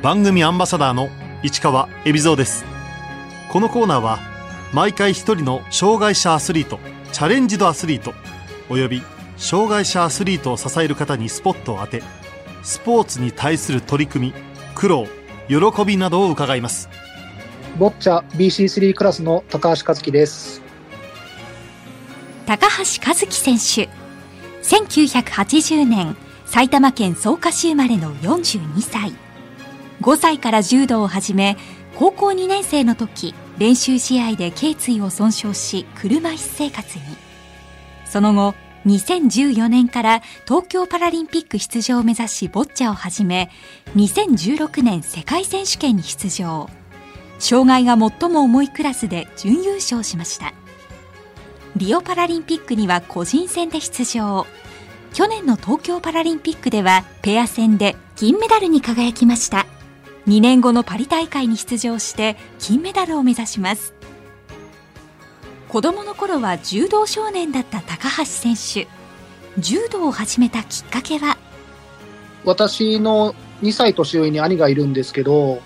番組アンバサダーの市川恵比蔵です。このコーナーは毎回一人の障害者アスリートチャレンジドアスリートおよび障害者アスリートを支える方にスポットを当てスポーツに対する取り組み苦労喜びなどを伺います。ボッチャ BC3 クラスの高橋和樹です。高橋和樹選手。1980年埼玉県草加市生まれの42歳5歳から柔道を始め高校2年生の時練習試合で頸椎を損傷し車椅子生活に。その後2014年から東京パラリンピック出場を目指しボッチャを始め2016年世界選手権に出場。障害が最も重いクラスで準優勝しました。リオパラリンピックには個人戦で出場。去年の東京パラリンピックではペア戦で銀メダルに輝きました。2年後のパリ大会に出場して金メダルを目指します。子供の頃は柔道少年だった高橋選手。柔道を始めたきっかけは？私の2歳年上に兄がいるんですけど、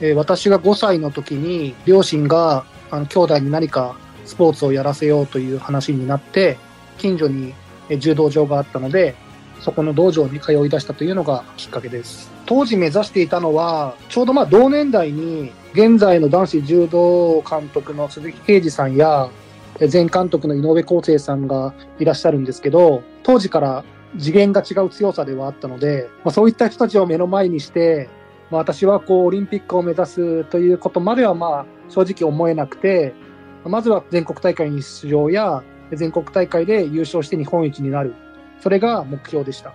えー私が5歳の時に両親があの兄弟に何かスポーツをやらせようという話になって近所に柔道場があったのでそこの道場に通い出したというのがきっかけです当時目指していたのはちょうどまあ同年代に現在の男子柔道監督の鈴木啓二さんや前監督の井上康生さんがいらっしゃるんですけど当時から次元が違う強さではあったので、まあ、そういった人たちを目の前にして、まあ、私はこうオリンピックを目指すということまではまあ正直思えなくて、まずは全国大会に出場や全国大会で優勝して日本一になる。それが目標でした。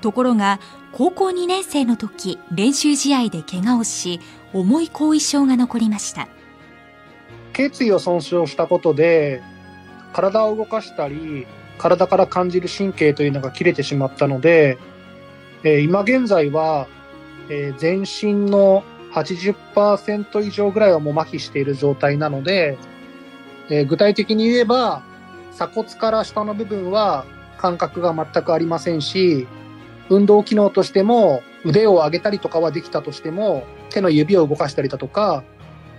ところが高校2年生の時練習試合で怪我をし重い後遺症が残りました頸椎を損傷したことで、体を動かしたり、体から感じる神経というのが切れてしまったので、えー今現在は、えー全身の80%以上ぐらいはもう麻痺している状態なので、えー具体的に言えば、鎖骨から下の部分は感覚が全くありませんし、運動機能としても腕を上げたりとかはできたとしても、手の指を動かしたりだとか、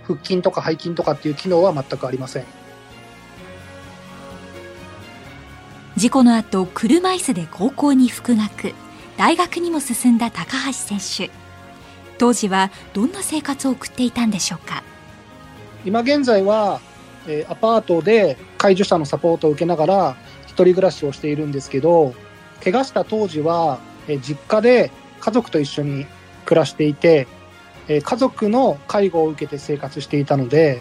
腹筋とか背筋とかっていう機能は全くありません。事故の後車椅子で高校に復学。大学にも進んだ高橋選手。当時はどんな生活を送っていたんでしょうか？今現在は、えーアパートで介助者のサポートを受けながら一人暮らしをしているんですけど怪我した当時は、えー実家で家族と一緒に暮らしていて、えー家族の介護を受けて生活していたので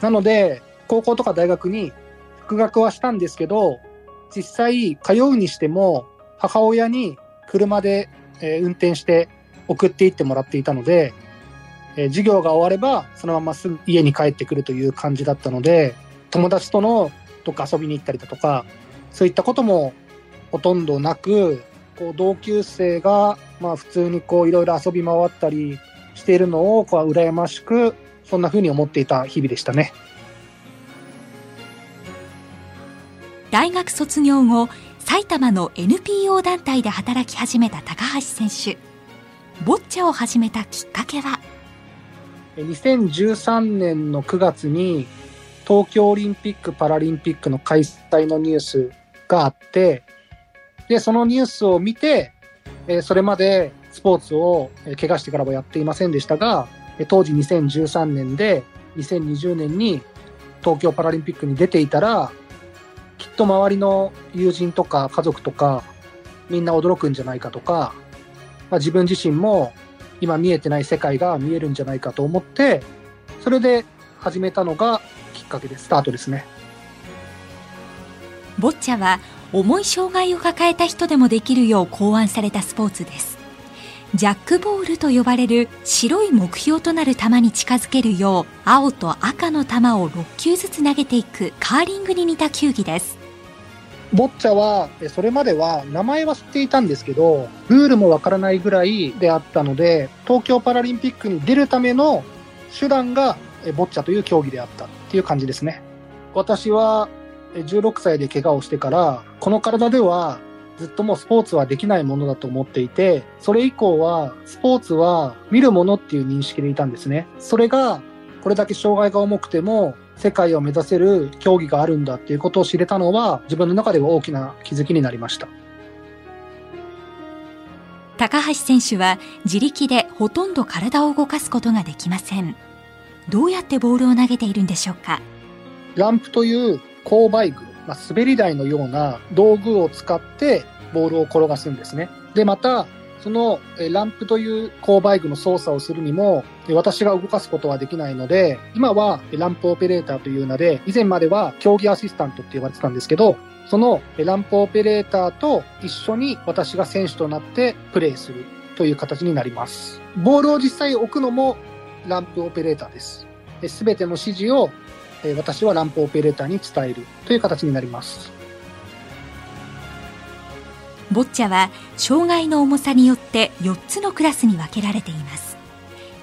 なので高校とか大学に復学はしたんですけど実際通うにしても母親に車で、え運転して送っていってもらっていたのでえー授業が終わればそのまますぐ家に帰ってくるという感じだったので友達とのどっか遊びに行ったりだとかそういったこともほとんどなくこう同級生がまあ普通にこういろいろ遊び回ったりしているのをこう羨ましくそんな風に思っていた日々でしたね。大学卒業後埼玉の NPO 団体で働き始めた高橋選手ボッチャを始めたきっかけは2013年の9月に東京オリンピック・パラリンピックの開催のニュースがあってでそのニュースを見て、それまでスポーツを怪我してからはやっていませんでしたが当時2013年で2020年に東京パラリンピックに出ていたらきっと周りの友人とか家族とかみんな驚くんじゃないかとか、まあ、自分自身も今見えてない世界が見えるんじゃないかと思って、それで始めたのがきっかけでスタートですね。ボッチャは重い障害を抱えた人でもできるよう考案されたスポーツです。ジャックボールと呼ばれる白い目標となる球に近づけるよう青と赤の球を6球ずつ投げていくカーリングに似た球技です。ボッチャは、それまでは名前は知っていたんですけど、ルールもわからないぐらいであったので、東京パラリンピックに出るための手段がボッチャという競技であったっていう感じですね。私は16歳で怪我をしてから、この体ではずっともうスポーツはできないものだと思っていて、それ以降はスポーツは見るものっていう認識でいたんですね。それがこれだけ障害が重くても世界を目指せる競技があるんだっていうことを知れたのは自分の中では大きな気づきになりました。高橋選手は自力でほとんど体を動かすことができません。どうやってボールを投げているんでしょうか？ランプという勾配具、まあ、滑り台のような道具を使ってボールを転がすんですね。で、また、そのランプという勾配具の操作をするにも、私が動かすことはできないので、今はランプオペレーターという名で、以前までは競技アシスタントって呼ばれてたんですけど、そのランプオペレーターと一緒に私が選手となってプレーするという形になります。ボールを実際置くのもランプオペレーターです。すべての指示を私はランプオペレーターに伝えるという形になります。ボッチャは障害の重さによって4つのクラスに分けられています。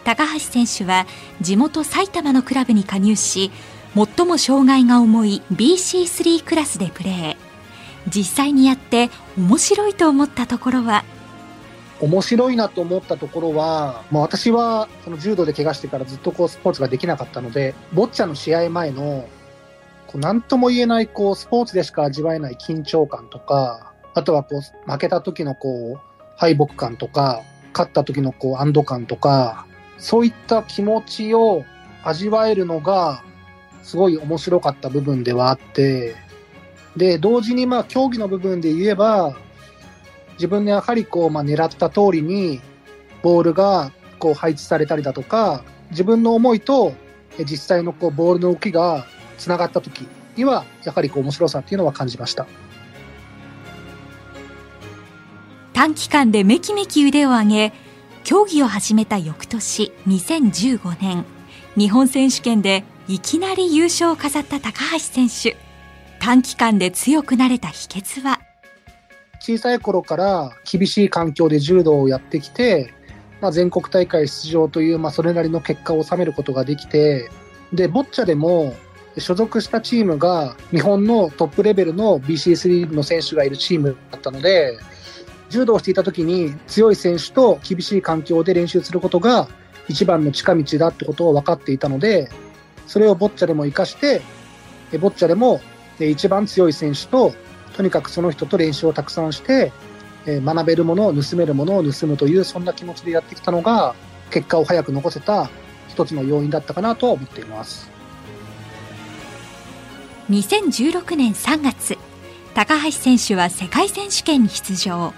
高橋選手は地元埼玉のクラブに加入し最も障害が重い BC3 クラスでプレー。実際にやって面白いと思ったところは？面白いなと思ったところは、まあ、私はその柔道で怪我してからずっとこうスポーツができなかったのでボッチャの試合前のこう何とも言えないこうスポーツでしか味わえない緊張感とかあとはこう、負けた時のこう、敗北感とか、勝った時のこう、安堵感とか、そういった気持ちを味わえるのが、すごい面白かった部分ではあって、で、同時にまあ、競技の部分で言えば、自分でやはりこう、まあ、狙った通りに、ボールがこう配置されたりだとか、自分の思いと実際のこうボールの動きがつながった時には、やはりこう面白さっていうのは感じました。短期間でめきめき腕を上げ競技を始めた翌年2015年日本選手権でいきなり優勝を飾った高橋選手。短期間で強くなれた秘訣は？小さい頃から厳しい環境で柔道をやってきて、まあ、全国大会出場という、まあ、それなりの結果を収めることができてでボッチャでも所属したチームが日本のトップレベルの BC3 の選手がいるチームだったので柔道をしていた時に強い選手と厳しい環境で練習することが一番の近道だってことを分かっていたので、それをボッチャでも活かして、ボッチャでも一番強い選手と、とにかくその人と練習をたくさんして、学べるものを盗めるものを盗むという、そんな気持ちでやってきたのが、結果を早く残せた一つの要因だったかなと思っています。2016年3月、高橋選手は世界選手権に出場。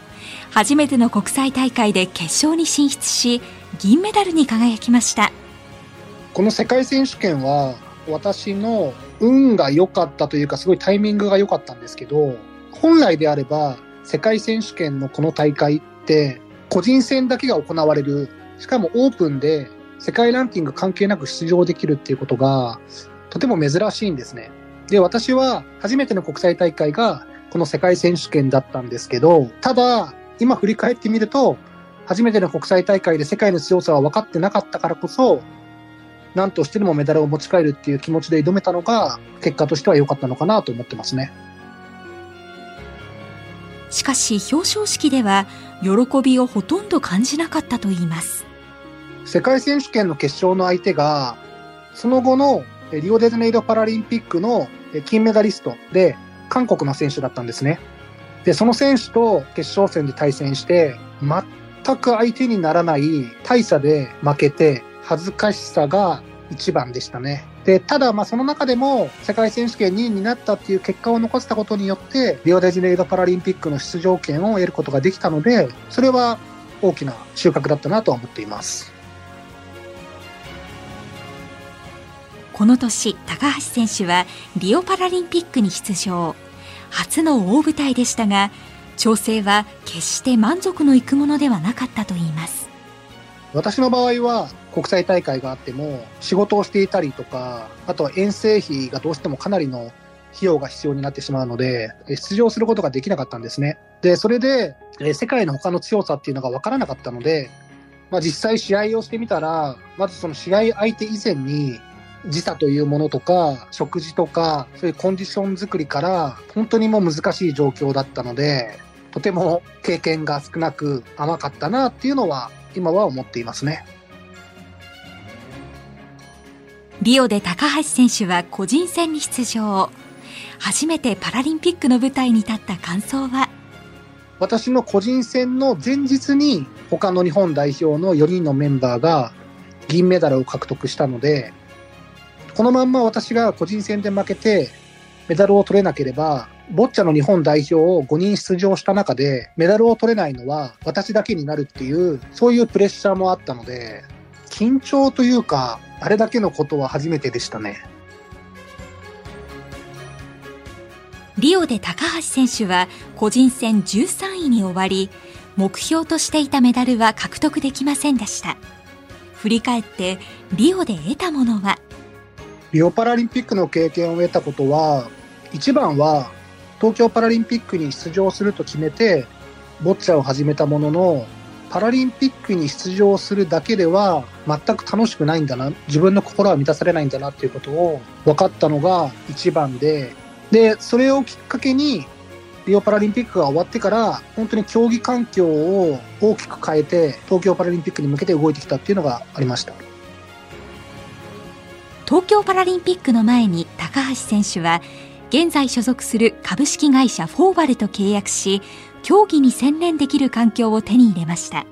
初めての国際大会で決勝に進出し銀メダルに輝きましたこの世界選手権は私の運が良かったというかすごいタイミングが良かったんですけど本来であれば世界選手権のこの大会って個人戦だけが行われるしかもオープンで世界ランキング関係なく出場できるっていうことがとても珍しいんですね。で、私は初めての国際大会がこの世界選手権だったんですけど、ただ今振り返ってみると、初めての国際大会で世界の強さは分かってなかったからこそ、何としてでもメダルを持ち帰るっていう気持ちで挑めたのが、結果としては良かったのかなと思ってますね。しかし表彰式では、喜びをほとんど感じなかったといいます。世界選手権の決勝の相手が、その後のリオデジャネイロパラリンピックの金メダリストで、韓国の選手だったんですね。で、その選手と決勝戦で対戦して、全く相手にならない大差で負けて、恥ずかしさが一番でしたね。で、ただ、まあ、その中でも、世界選手権2位になったっていう結果を残したことによって、リオデジャネイロパラリンピックの出場権を得ることができたので、それは大きな収穫だったなとは思っています。この年、高橋選手はリオパラリンピックに出場。初の大舞台でしたが調整は決して満足のいくものではなかったといいます。私の場合は国際大会があっても仕事をしていたりとかあとは遠征費がどうしてもかなりの費用が必要になってしまうので出場することができなかったんですね。でそれで世界の他の強さっていうのが分からなかったので、まあ、実際試合をしてみたらまずその試合相手以前に時差というものとか、食事とか、そういうコンディション作りから、本当にもう難しい状況だったので、とても経験が少なく甘かったなっていうのは今は思っていますね。リオで高橋選手は個人戦に出場。初めてパラリンピックの舞台に立った感想は？私の個人戦の前日に他の日本代表の4人のメンバーが銀メダルを獲得したので、このまんま私が個人戦で負けてメダルを取れなければ、ボッチャの日本代表を5人出場した中でメダルを取れないのは私だけになるっていう、そういうプレッシャーもあったので、緊張というか、あれだけのことは初めてでしたね。リオで高橋選手は個人戦13位に終わり、目標としていたメダルは獲得できませんでした。振り返ってリオで得たものはリオパラリンピックの経験を得たことは、一番は東京パラリンピックに出場すると決めて、ボッチャを始めたものの、パラリンピックに出場するだけでは全く楽しくないんだな、自分の心は満たされないんだなっていうことを分かったのが一番で、で、それをきっかけに、リオパラリンピックが終わってから、本当に競技環境を大きく変えて、東京パラリンピックに向けて動いてきたっていうのがありました。東京パラリンピックの前に高橋選手は、現在所属する株式会社フォーバルと契約し、競技に専念できる環境を手に入れました。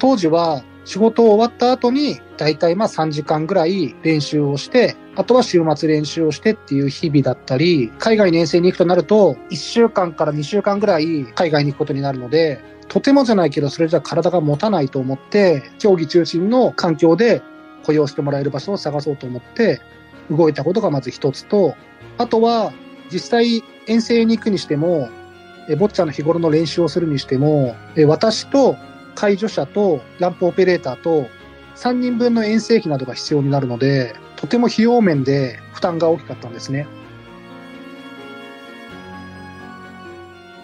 当時は仕事を終わった後に、だいたいまあ3時間ぐらい練習をして、あとは週末練習をしてっていう日々だったり、海外に遠征に行くとなると、1週間から2週間ぐらい海外に行くことになるので、とてもじゃないけど、それじゃ体が持たないと思って、競技中心の環境で雇用してもらえる場所を探そうと思って、動いたことがまず一つと、あとは、実際遠征に行くにしても、えボッチャの日頃の練習をするにしても、え私と介助者とランプオペレーターと3人分の遠征費などが必要になるので、とても費用面で負担が大きかったんですね。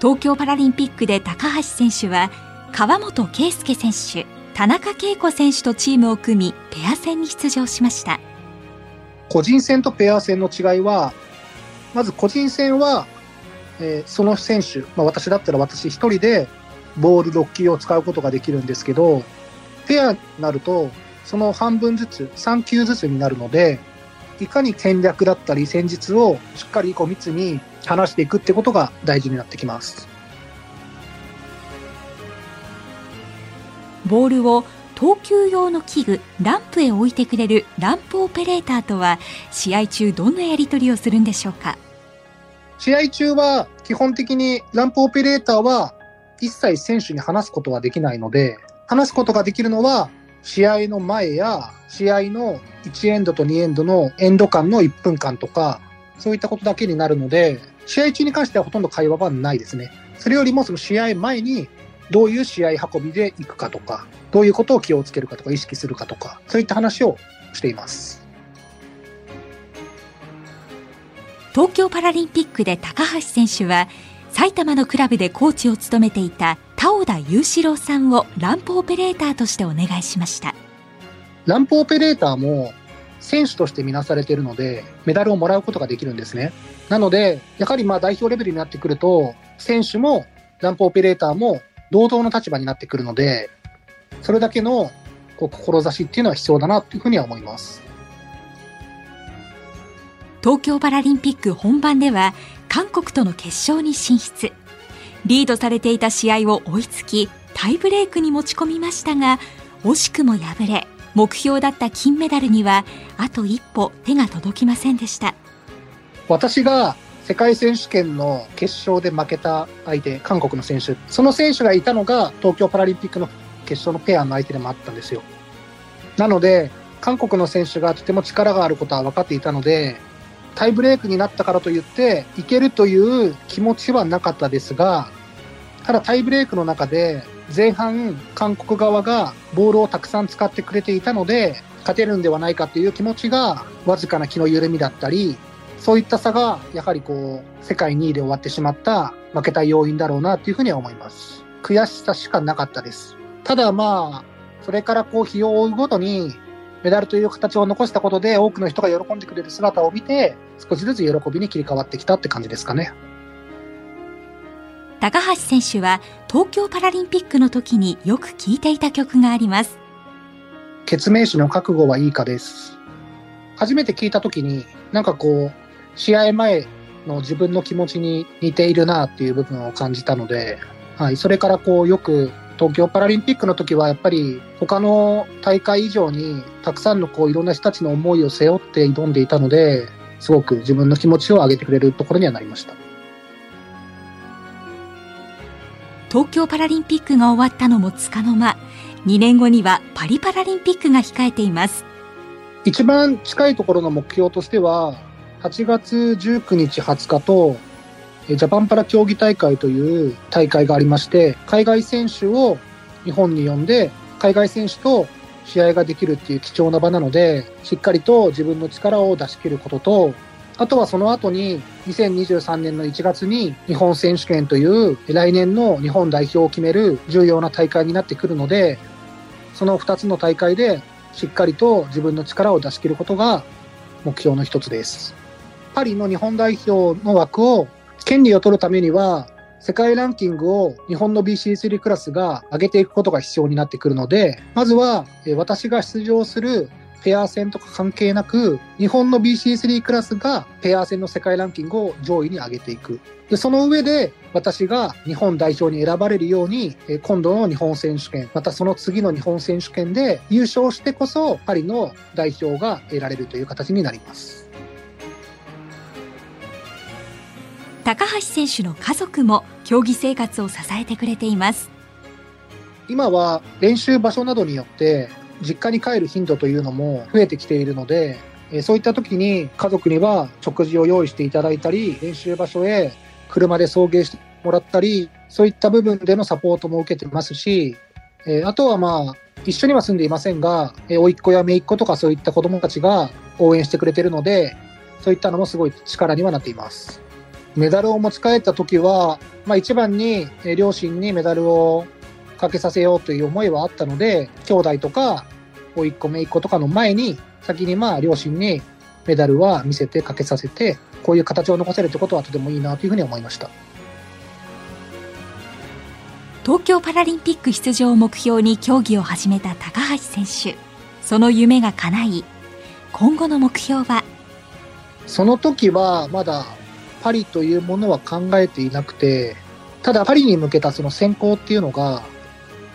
東京パラリンピックで高橋選手は川本圭介選手田中恵子選手とチームを組みペア戦に出場しました個人戦とペア戦の違いはまず個人戦は、えー、その選手、まあ、私だったら私一人でボール6球を使うことができるんですけどペアになるとその半分ずつ、3球ずつになるので、いかに戦略だったり戦術をしっかりこう密に話していくってことが大事になってきます。ボールを投球用の器具ランプへ置いてくれるランプオペレーターとは試合中どんなやり取りをするんでしょうか？試合中は基本的にランプオペレーターは一切選手に話すことはできないので話すことができるのは試合の前や試合の1エンドと2エンドのエンド間の1分間とか、そういったことだけになるので、試合中に関してはほとんど会話はないですね。それよりもその試合前にどういう試合運びで行くかとか、どういうことを気をつけるかとか意識するかとか、そういった話をしています。東京パラリンピックで高橋選手は埼玉のクラブでコーチを務めていた田尾田雄志郎さんをランプオペレーターとしてお願いしましたランプオペレーターも選手として見なされているのでメダルをもらうことができるんですねなのでやはりまあ代表レベルになってくると選手もランプオペレーターも同等の立場になってくるのでそれだけのこう志っていうのは必要だなというふうには思います。東京パラリンピック本番では韓国との決勝に進出。リードされていた試合を追いつきタイブレークに持ち込みましたが惜しくも敗れ目標だった金メダルにはあと一歩手が届きませんでした。私が世界選手権の決勝で負けた相手韓国の選手。その選手がいたのが東京パラリンピックの決勝のペアの相手でもあったんですよ。なので韓国の選手がとても力があることは分かっていたのでタイブレークになったからといって、いけるという気持ちはなかったですが、ただタイブレークの中で、前半、韓国側がボールをたくさん使ってくれていたので、勝てるんではないかという気持ちが、わずかな気の緩みだったり、そういった差が、やはりこう、世界2位で終わってしまった負けた要因だろうなというふうには思います。悔しさしかなかったです。ただまあ、それからこう、日を追うごとに、メダルという形を残したことで多くの人が喜んでくれる姿を見て、少しずつ喜びに切り替わってきたって感じですかね。高橋選手は東京パラリンピックの時によく聴いていた曲があります。決命詞の覚悟はいいかです。初めて聞いた時に、なんかこう、試合前の自分の気持ちに似ているなっていう部分を感じたので、はい、それからこうよく東京パラリンピックの時はやっぱり他の大会以上にたくさんのこういろんな人たちの思いを背負って挑んでいたので、すごく自分の気持ちを上げてくれるところにはなりました。東京パラリンピックが終わったのもつかの間、2年後にはパリパラリンピックが控えています。一番近いところの目標としては、8月19日20日と、ジャパンパラ競技大会という大会がありまして、海外選手を日本に呼んで、海外選手と試合ができるっていう貴重な場なので、しっかりと自分の力を出し切ることと、あとはその後に2023年の1月に日本選手権という来年の日本代表を決める重要な大会になってくるので、その2つの大会でしっかりと自分の力を出し切ることが目標の一つです。パリの日本代表の枠を権利を取るためには世界ランキングを日本の BC3 クラスが上げていくことが必要になってくるので、まずはえー私が出場するペア戦とか関係なく、日本の BC3 クラスがペア戦の世界ランキングを上位に上げていく。で、その上で私が日本代表に選ばれるように、えー今度の日本選手権、またその次の日本選手権で優勝してこそパリの代表が得られるという形になります。高橋選手の家族も競技生活を支えてくれています。今は練習場所などによって実家に帰る頻度というのも増えてきているので、そういった時に家族には食事を用意していただいたり、練習場所へ車で送迎してもらったり、そういった部分でのサポートも受けてますし、あとはまあ、一緒には住んでいませんが、え甥っ子や姪っ子とかそういった子供たちが応援してくれてるので、そういったのもすごい力にはなっています。メダルを持ち帰った時は、まあ一番にえー両親にメダルをかけさせようという思いはあったので、兄弟とか、甥っ子、姪っ子とかの前に、先にまあ両親にメダルは見せてかけさせて、こういう形を残せるってことはとてもいいなというふうに思いました。東京パラリンピック出場を目標に競技を始めた高橋選手。その夢が叶い、今後の目標は？その時はまだパリというものは考えていなくて、ただパリに向けたその選考っていうのが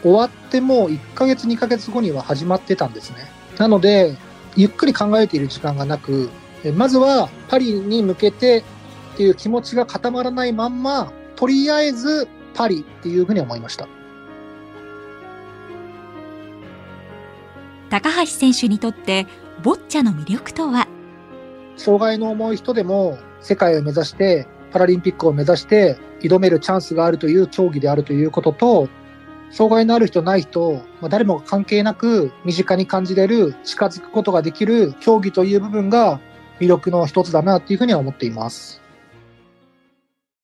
終わってもう1ヶ月2ヶ月後には始まってたんですね。なので、ゆっくり考えている時間がなく、えまずはパリに向けてっていう気持ちが固まらないまんま、とりあえずパリっていうふうに思いました。高橋選手にとってボッチャの魅力とは？障害の重い人でも世界を目指して、パラリンピックを目指して挑めるチャンスがあるという競技であるということと、障害のある人ない人、まあ誰も関係なく身近に感じれる、近づくことができる競技という部分が魅力の一つだなっていうふうには思っています。